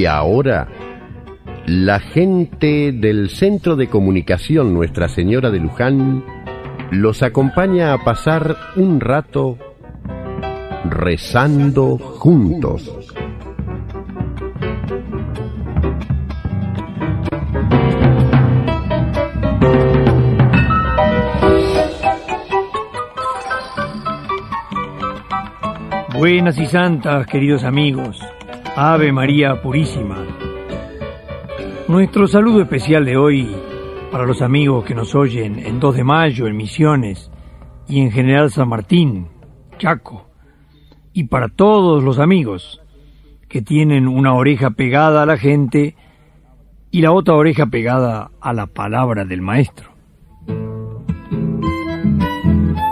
Y ahora, la gente del Centro de Comunicación Nuestra Señora de Luján los acompaña a pasar un rato rezando juntos. Buenas y santas, queridos amigos. Ave María Purísima. Nuestro saludo especial de hoy para los amigos que nos oyen en 2 de mayo, en Misiones y en General San Martín, Chaco. Y para todos los amigos que tienen una oreja pegada a la gente y la otra oreja pegada a la palabra del Maestro.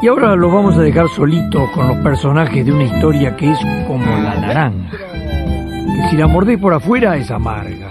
Y ahora los vamos a dejar solitos con los personajes de una historia que es como la naranja, si la mordés por afuera es amarga,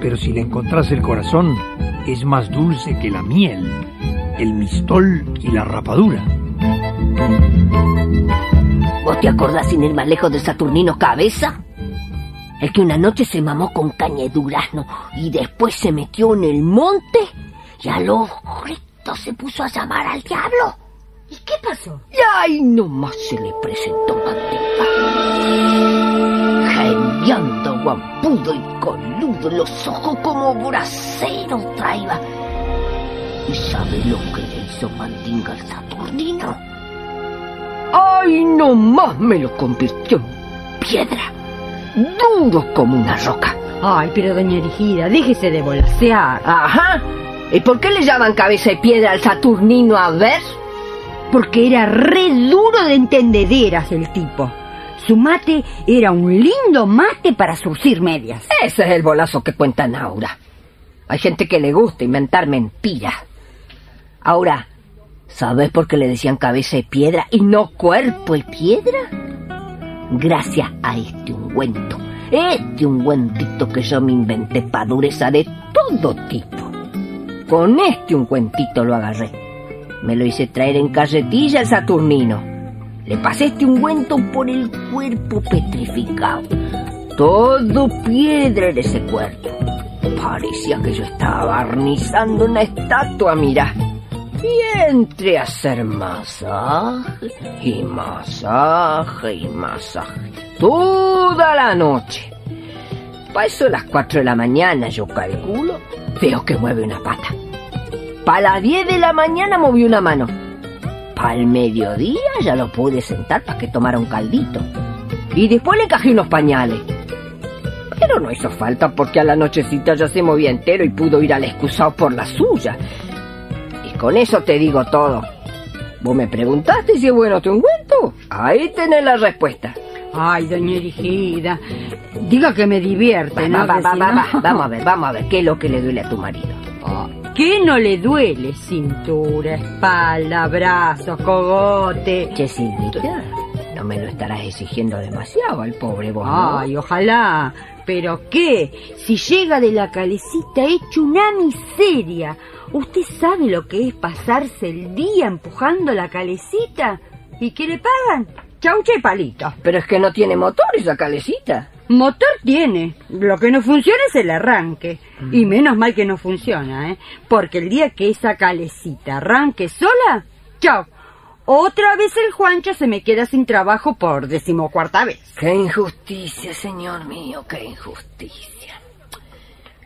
pero si le encontrás el corazón es más dulce que la miel, el mistol y la rapadura. ¿Vos te acordás sin ir más lejos de Saturnino Cabeza? El que una noche se mamó con caña de durazno y después se metió en el monte y a los gritos se puso a llamar al diablo. ¿Y qué pasó? Y ahí nomás se le presentó manteca. Geniando, guampudo y coludo, los ojos como braseros traía. ¿Y sabe lo que le hizo Mandinga al Saturnino? ¡Ay, nomás me lo convirtió en piedra! Duro como una roca. Ay, pero doña Erigida, déjese de volasear. Ajá. ¿Y por qué le llaman cabeza de piedra al Saturnino a ver? Porque era re duro de entendederas el tipo. Su mate era un lindo mate para surcir medias. Ese es el bolazo que cuenta Naura. Hay gente que le gusta inventar mentiras. Ahora, ¿sabes por qué le decían cabeza de piedra y no cuerpo de piedra? Gracias a este ungüento. Este ungüentito que yo me inventé para dureza de todo tipo. Con este ungüentito lo agarré. Me lo hice traer en carretilla al Saturnino. Le pasé este ungüento por el cuerpo petrificado. Todo piedra en ese cuerpo. Parecía que yo estaba barnizando una estatua, mira. Y entré a hacer masaje y masaje y masaje. Toda la noche. Para eso a las 4 de la mañana yo calculo, veo que mueve una pata. Para las 10 de la mañana movió una mano. El mediodía ya lo pude sentar para que tomara un caldito. Y después le encajé unos pañales. Pero no hizo falta porque a la nochecita ya se movía entero y pudo ir al excusado por la suya. Y con eso te digo todo. Vos me preguntaste si es bueno tu ungüento. Ahí tenés la respuesta. Ay, doña Erigida, diga que me divierte, Va, ¿no? va, si no-. Vamos a ver, vamos a ver. ¿Qué es lo que le duele a tu marido? ¿Qué no le duele? Cintura, espalda, brazos, cogote. Che, Silvita, no me lo estarás exigiendo demasiado al pobre vos, ¿no? Ay, ojalá. ¿Pero qué? Si llega de la calecita hecho una miseria. ¿Usted sabe lo que es pasarse el día empujando la calecita? ¿Y qué le pagan? Chaucha y palito. Pero es que no tiene motor esa calecita. Motor tiene. Lo que no funciona es el arranque. Y menos mal que no funciona, ¿eh? Porque el día que esa calecita arranque sola, chao. Otra vez el Juancho se me queda sin trabajo por decimocuarta vez. Qué injusticia, señor mío, qué injusticia.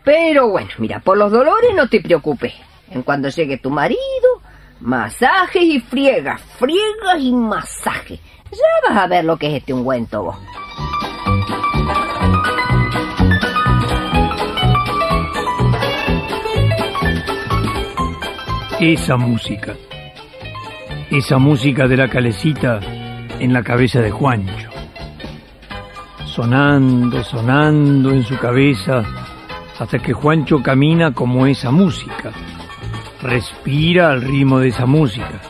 Pero bueno, mira, por los dolores no te preocupes. En cuando llegue tu marido, masajes y friegas, friegas y masajes. Ya vas a ver lo que es este ungüento vos. Esa música. Esa música de la calecita en la cabeza de Juancho. Sonando, sonando en su cabeza hasta que Juancho camina como esa música. Respira al ritmo de esa música.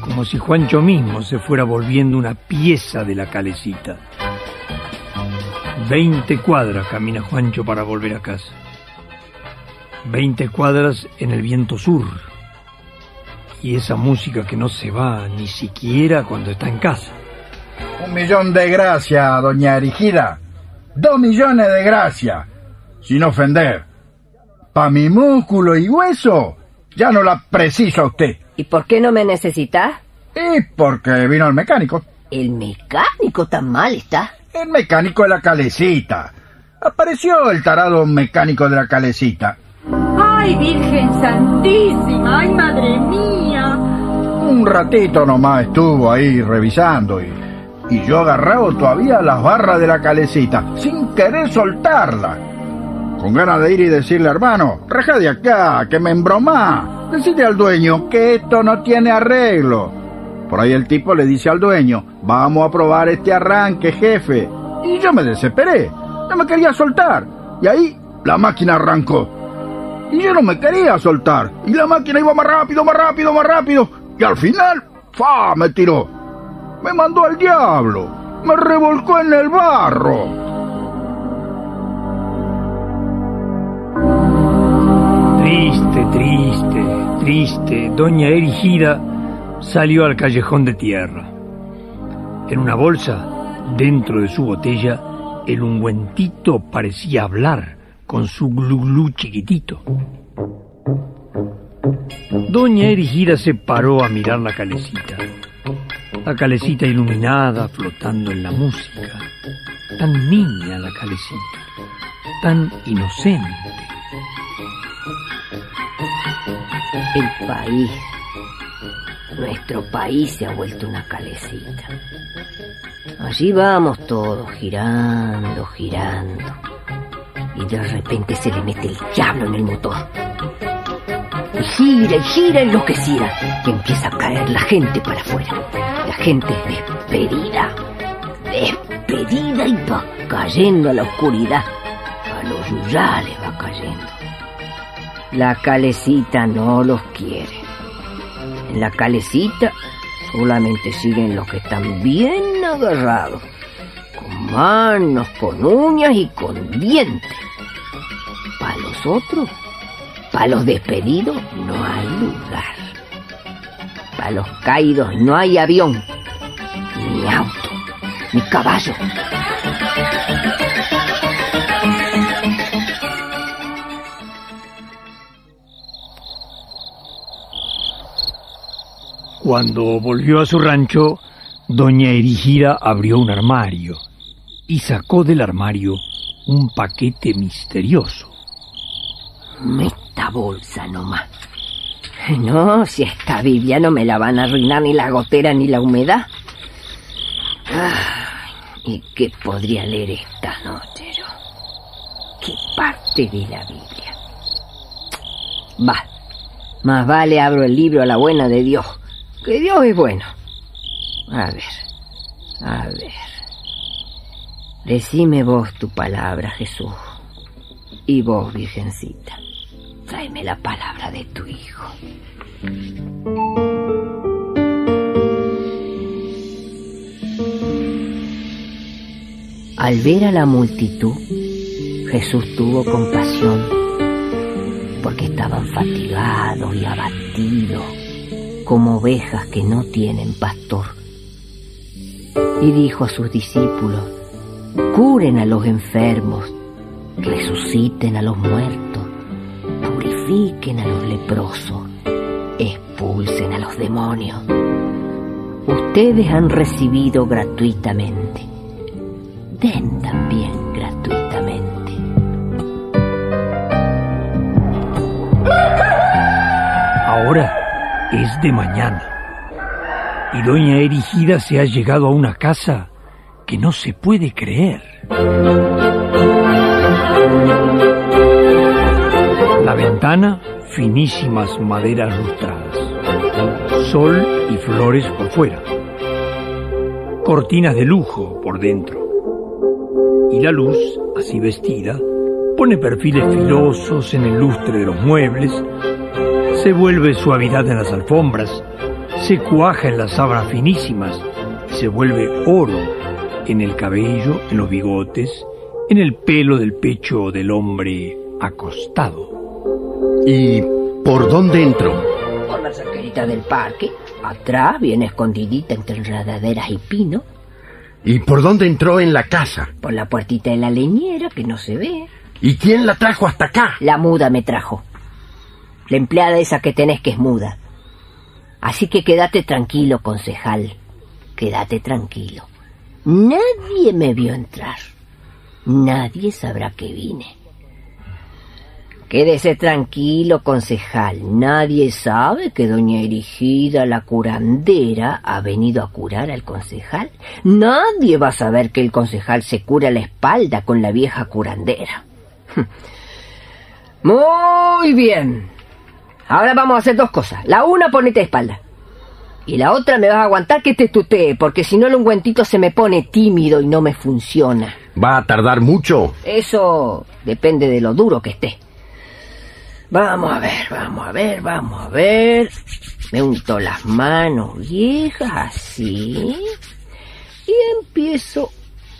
Como si Juancho mismo se fuera volviendo una pieza de la calecita. Veinte cuadras camina Juancho para volver a casa. Veinte cuadras en el viento sur. Y esa música que no se va ni siquiera cuando está en casa. Un millón de gracias, doña Erigida. Dos millones de gracias, sin ofender. Pa' mi músculo y hueso, ya no la preciso a usted. ¿Y por qué no me necesitas? Y porque vino el mecánico. El mecánico tan mal está. El mecánico de la calecita. Apareció el tarado mecánico de la calecita. ¡Ay, Virgen Santísima! ¡Ay, madre mía! Un ratito nomás estuvo ahí revisando y, y yo agarrado todavía las barras de la calecita, sin querer soltarla. Con ganas de ir y decirle, hermano, raja de acá, que me embromá. Decirle al dueño que esto no tiene arreglo. Por ahí el tipo le dice al dueño, vamos a probar este arranque, jefe. Y yo me desesperé, no me quería soltar. Y ahí la máquina arrancó. Y yo no me quería soltar. Y la máquina iba más rápido, más rápido, más rápido. Y al final, ¡fa! me tiró. Me mandó al diablo. Me revolcó en el barro. Triste, triste, triste, doña Erigida salió al callejón de tierra. En una bolsa, dentro de su botella, el ungüentito parecía hablar con su glu chiquitito. Doña Erigida se paró a mirar la calecita. La calecita iluminada, flotando en la música. Tan niña la calecita, tan inocente. El país, nuestro país se ha vuelto una calecita. Allí vamos todos, girando, girando. Y de repente se le mete el diablo en el motor. Y gira y gira enloquecida. Y empieza a caer la gente para afuera. La gente despedida. Despedida y va cayendo a la oscuridad. A los yuyales va cayendo. La calecita no los quiere. En la calecita solamente siguen los que están bien agarrados, manos, con uñas y con dientes. Para los otros, para los despedidos, no hay lugar. Para los caídos no hay avión, ni auto, ni caballo. Cuando volvió a su rancho, doña Erigida abrió un armario y sacó del armario un paquete misterioso. Esta bolsa nomás. No, si esta Biblia no me la van a arruinar ni la gotera ni la humedad. ¿Y qué podría leer esta noche yo? ¿Qué parte de la Biblia? Va, más vale abro el libro a la buena de Dios, que Dios es bueno. A ver, a ver. Decime vos tu palabra, Jesús. Y vos, Virgencita, tráeme la palabra de tu Hijo. Al ver a la multitud, Jesús tuvo compasión porque estaban fatigados y abatidos como ovejas que no tienen pastor. Y dijo a sus discípulos, curen a los enfermos, resuciten a los muertos, purifiquen a los leprosos, expulsen a los demonios. Ustedes han recibido gratuitamente, den también gratuitamente. Ahora es de mañana y doña Erigida se ha llegado a una casa que no se puede creer. La ventana, finísimas maderas lustradas. Sol y flores por fuera. Cortinas de lujo por dentro. Y la luz, así vestida, pone perfiles filosos en el lustre de los muebles, se vuelve suavidad en las alfombras, se cuaja en las sábanas finísimas, se vuelve oro en el cabello, en los bigotes, en el pelo del pecho del hombre acostado. ¿Y por dónde entró? Por la cerquerita del parque, atrás, bien escondidita entre enredaderas y pino. ¿Y por dónde entró en la casa? Por la puertita de la leñera, que no se ve. ¿Y quién la trajo hasta acá? La muda me trajo. La empleada esa que tenés que es muda. Así que quédate tranquilo, concejal. Quédate tranquilo. Nadie me vio entrar. Nadie sabrá que vine. Quédese tranquilo, concejal. Nadie sabe que doña Erigida, la curandera, ha venido a curar al concejal. Nadie va a saber que el concejal se cura la espalda con la vieja curandera. Muy bien. Ahora vamos a hacer dos cosas. La una, ponete de espalda. Y la otra me vas a aguantar que te tutee, porque si no el ungüentito se me pone tímido y no me funciona. ¿Va a tardar mucho? Eso depende de lo duro que esté. Vamos a ver, vamos a ver, vamos a ver. Me unto las manos viejas así. Y empiezo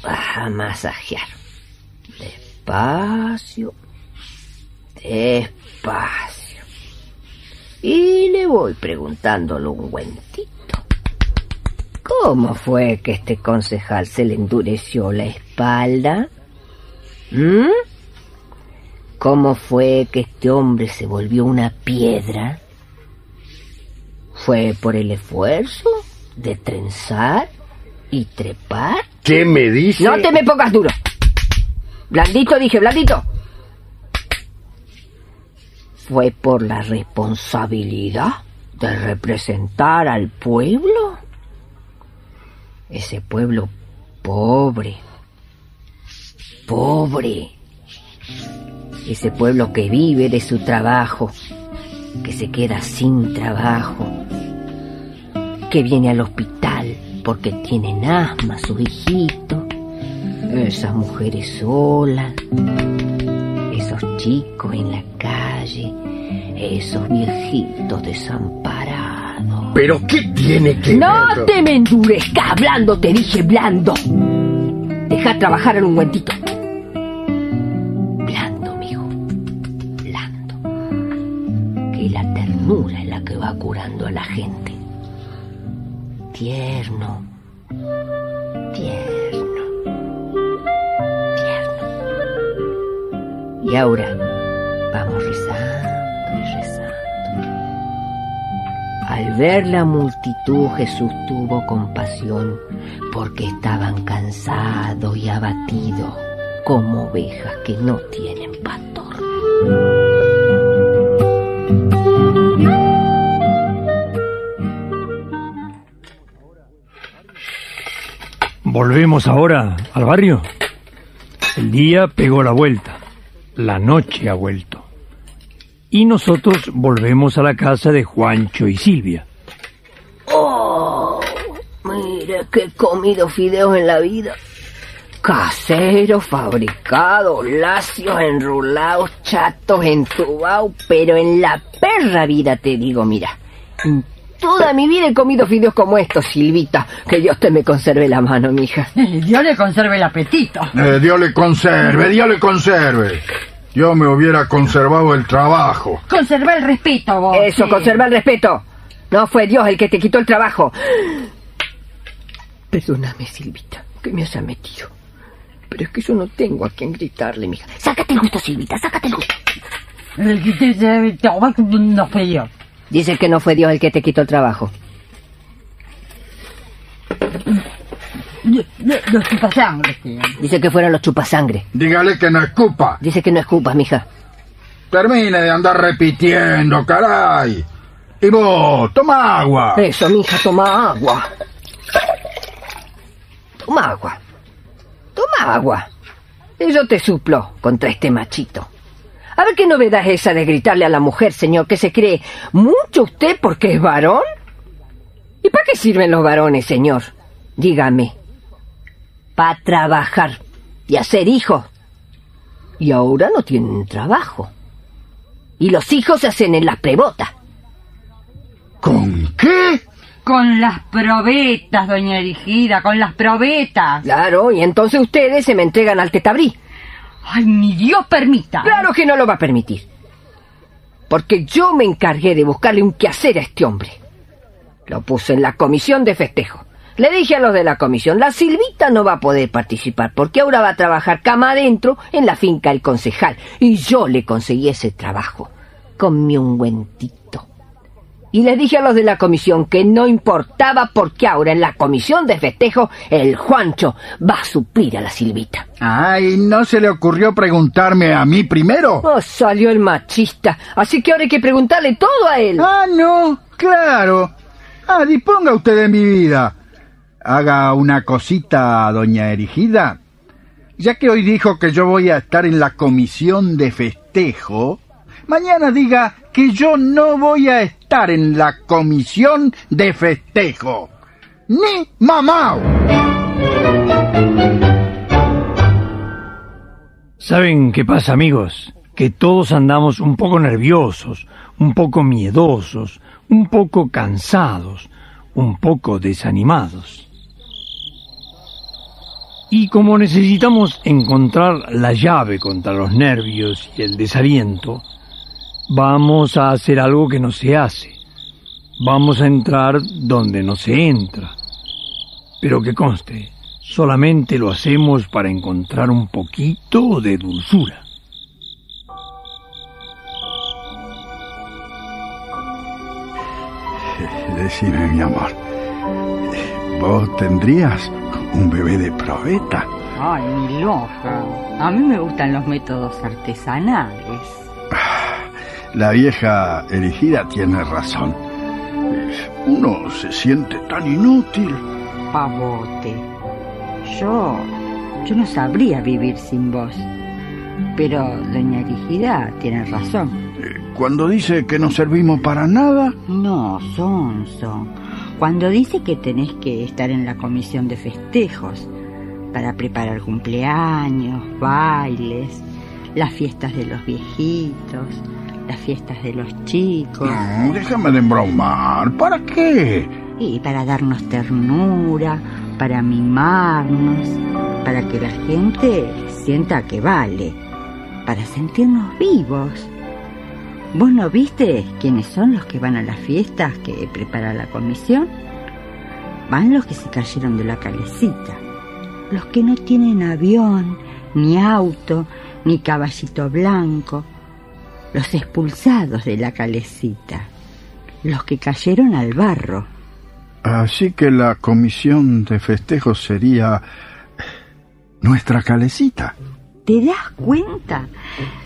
a masajear. Despacio. Despacio. Y le voy preguntando al ungüentito. ¿Cómo fue que este concejal se le endureció la espalda? ¿Mm? ¿Cómo fue que este hombre se volvió una piedra? ¿Fue por el esfuerzo de trenzar y trepar? ¿Qué me dice? No te me pongas duro. Blandito, dije, blandito. ¿Fue por la responsabilidad de representar al pueblo? Ese pueblo pobre, pobre. Ese pueblo que vive de su trabajo, que se queda sin trabajo, que viene al hospital porque tienen asma su hijito, esas mujeres solas, esos chicos en la calle, esos viejitos desamparados. ¿Pero qué tiene que No ver? te me endurezcas, blando, te dije blando. Deja trabajar al ungüentito. Blando, mijo. Blando. Que la ternura es la que va curando a la gente. Tierno. Tierno. Y ahora vamos rezando y rezando. Al ver la multitud Jesús tuvo compasión porque estaban cansados y abatidos como ovejas que no tienen pastor. Volvemos ahora al barrio. El día pegó la vuelta. La noche ha vuelto. Y nosotros volvemos a la casa de Juancho y Silvia. Oh, mire que he comido fideos en la vida. Caseros, fabricados, lacios, enrulados, chatos, entubados, pero en la perra vida te digo, mira, toda mi vida he comido fideos como estos, Silvita, que Dios te me conserve la mano, mija. Dios le conserve el apetito. Eh, Dios le conserve, Dios le conserve. Yo me hubiera conservado el trabajo. Conserva el respeto, vos. Eso, sí. conserva el respeto. No fue Dios el que te quitó el trabajo. Perdóname, Silvita, que me haya metido. Pero es que yo no tengo a quien gritarle, mija. Sácate el gusto, Silvita, sácate el gusto. El que te- te- te- fue yo. Dice que no fue Dios el que te quitó el trabajo. Los chupasangres, tío. Dice que fueron los chupasangre. Dígale que no escupa. Dice que no escupas, mija. Termine de andar repitiendo, caray. Y vos, toma agua. Eso, mija, toma agua. Toma agua. Toma agua. Y yo te suplo contra este machito. A ver qué novedad es esa de gritarle a la mujer, señor, que se cree mucho usted porque es varón. ¿Y para qué sirven los varones, señor? Dígame. Para trabajar y hacer hijos. Y ahora no tienen trabajo. Y los hijos se hacen en las prebotas. ¿Con qué? Con las probetas, doña Erigida, con las probetas. Claro, y entonces ustedes se me entregan al tetabrí. Ay, ni Dios permita. Claro que no lo va a permitir. Porque yo me encargué de buscarle un quehacer a este hombre. Lo puse en la comisión de festejo. Le dije a los de la comisión, la Silvita no va a poder participar porque ahora va a trabajar cama adentro en la finca del concejal. Y yo le conseguí ese trabajo. Comí un guentito. Y les dije a los de la comisión que no importaba porque ahora en la comisión de festejo el Juancho va a suplir a la Silvita. Ay, ¿no se le ocurrió preguntarme a mí primero? Oh, salió el machista. Así que ahora hay que preguntarle todo a él. Ah, no, claro. Ah, disponga usted de mi vida. Haga una cosita, doña Erigida. Ya que hoy dijo que yo voy a estar en la comisión de festejo, mañana diga que yo no voy a estar en la comisión de festejo. Ni mamá. ¿Saben qué pasa, amigos? Que todos andamos un poco nerviosos, un poco miedosos, un poco cansados, un poco desanimados. Y como necesitamos encontrar la llave contra los nervios y el desaliento, vamos a hacer algo que no se hace. Vamos a entrar donde no se entra. Pero que conste, solamente lo hacemos para encontrar un poquito de dulzura. Decime, mi amor, ¿vos tendrías un bebé de probeta? Ay, mi loja. A mí me gustan los métodos artesanales. La vieja erigida tiene razón. Uno se siente tan inútil. Pavote. Yo. Yo no sabría vivir sin vos. Pero doña Erigida tiene razón. Cuando dice que no servimos para nada, No, Sonso. Cuando dice que tenés que estar en la comisión de festejos para preparar cumpleaños, bailes, las fiestas de los viejitos, las fiestas de los chicos, no, déjame de embromar. ¿Para qué? y para darnos ternura, para mimarnos, para que la gente sienta que vale, para sentirnos vivos. ¿Vos no viste quiénes son los que van a las fiestas que prepara la comisión? Van los que se cayeron de la calecita, los que no tienen avión, ni auto, ni caballito blanco, los expulsados de la calecita, los que cayeron al barro. Así que la comisión de festejos sería nuestra calecita. ¿Te das cuenta?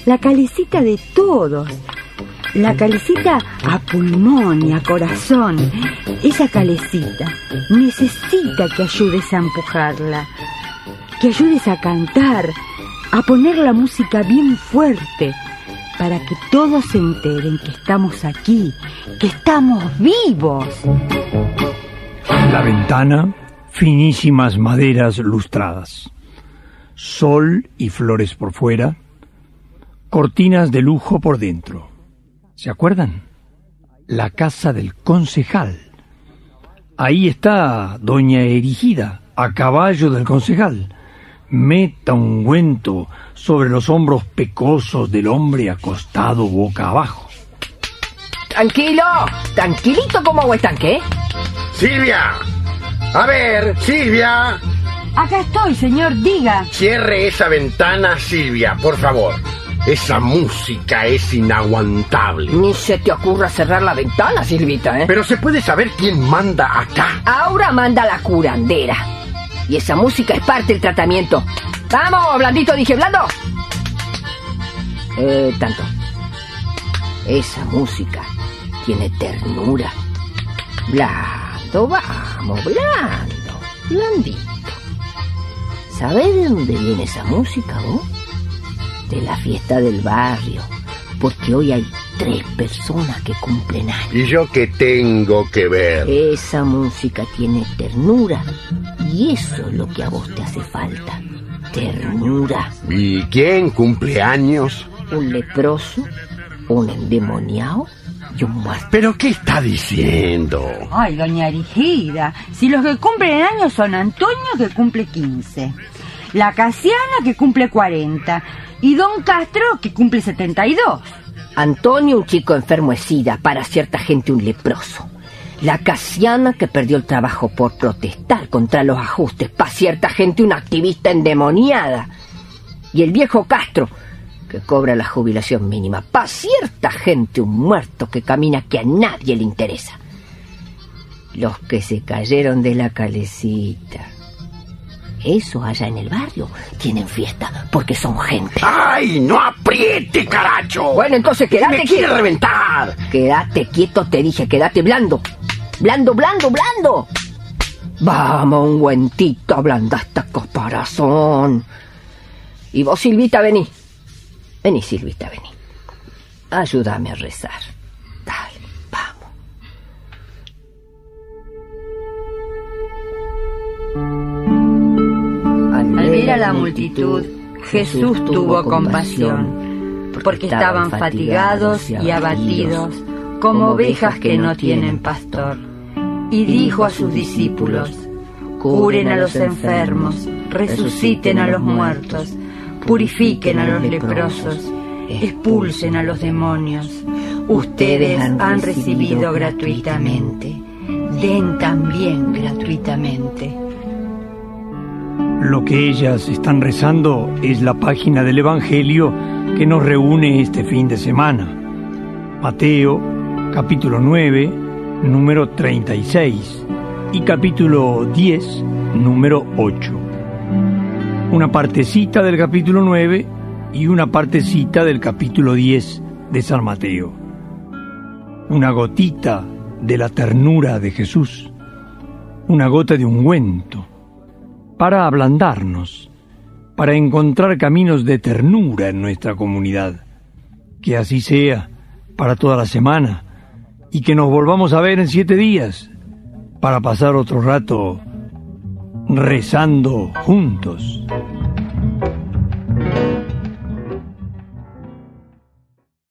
La calecita de todos. La calecita a pulmón y a corazón. Esa calecita necesita que ayudes a empujarla. Que ayudes a cantar, a poner la música bien fuerte. Para que todos se enteren que estamos aquí, que estamos vivos. La ventana, finísimas maderas lustradas. Sol y flores por fuera. Cortinas de lujo por dentro. ¿Se acuerdan? La casa del concejal. Ahí está doña Erigida, a caballo del concejal. Meta ungüento sobre los hombros pecosos del hombre acostado boca abajo. Tranquilo, tranquilito como agua estanque, ¿eh? Silvia. A ver, Silvia. Acá estoy, señor, diga. Cierre esa ventana, Silvia, por favor. Esa música es inaguantable. Ni se te ocurra cerrar la ventana, Silvita, ¿eh? Pero se puede saber quién manda acá. Ahora manda la curandera. Y esa música es parte del tratamiento. ¡Vamos, blandito! Dije, blando. Eh, tanto. Esa música tiene ternura. Blando, vamos, blando. Blandito. ¿Sabés de dónde viene esa música, vos? De la fiesta del barrio. Porque hoy hay tres personas que cumplen años. ¿Y yo qué tengo que ver? Esa música tiene ternura. Y eso es lo que a vos te hace falta. Ternura. ¿Y quién cumple años? Un leproso, un endemoniado y un muerto. ¿Pero qué está diciendo? Ay, doña Erigida, si los que cumplen años son Antonio que cumple 15, la Casiana que cumple 40 y Don Castro que cumple 72. Antonio, un chico enfermo es sida, para cierta gente un leproso. La Casiana que perdió el trabajo por protestar contra los ajustes, pa' cierta gente una activista endemoniada. Y el viejo Castro, que cobra la jubilación mínima, pa' cierta gente un muerto que camina que a nadie le interesa. Los que se cayeron de la calecita. Eso allá en el barrio tienen fiesta porque son gente. ¡Ay, no apriete, caracho! Bueno, entonces quédate ¡Me quiere quieto. reventar! Quédate quieto, te dije, quédate blando. Blando, blando, blando. Vamos, un guentito, ablanda esta caparazón. Y vos, Silvita, vení. Vení, Silvita, vení. Ayúdame a rezar. Dale, vamos. Al ver a la multitud, Jesús tuvo compasión, porque estaban fatigados y abatidos, como ovejas que no tienen pastor. Y dijo a sus discípulos, curen a los enfermos, resuciten a los muertos, purifiquen a los leprosos, expulsen a los demonios. Ustedes han recibido gratuitamente, den también gratuitamente. Lo que ellas están rezando es la página del Evangelio que nos reúne este fin de semana. Mateo, capítulo 9, número 36 y capítulo 10, número 8. Una partecita del capítulo 9 y una partecita del capítulo 10 de San Mateo. Una gotita de la ternura de Jesús. Una gota de ungüento para ablandarnos, para encontrar caminos de ternura en nuestra comunidad. Que así sea para toda la semana y que nos volvamos a ver en siete días para pasar otro rato rezando juntos.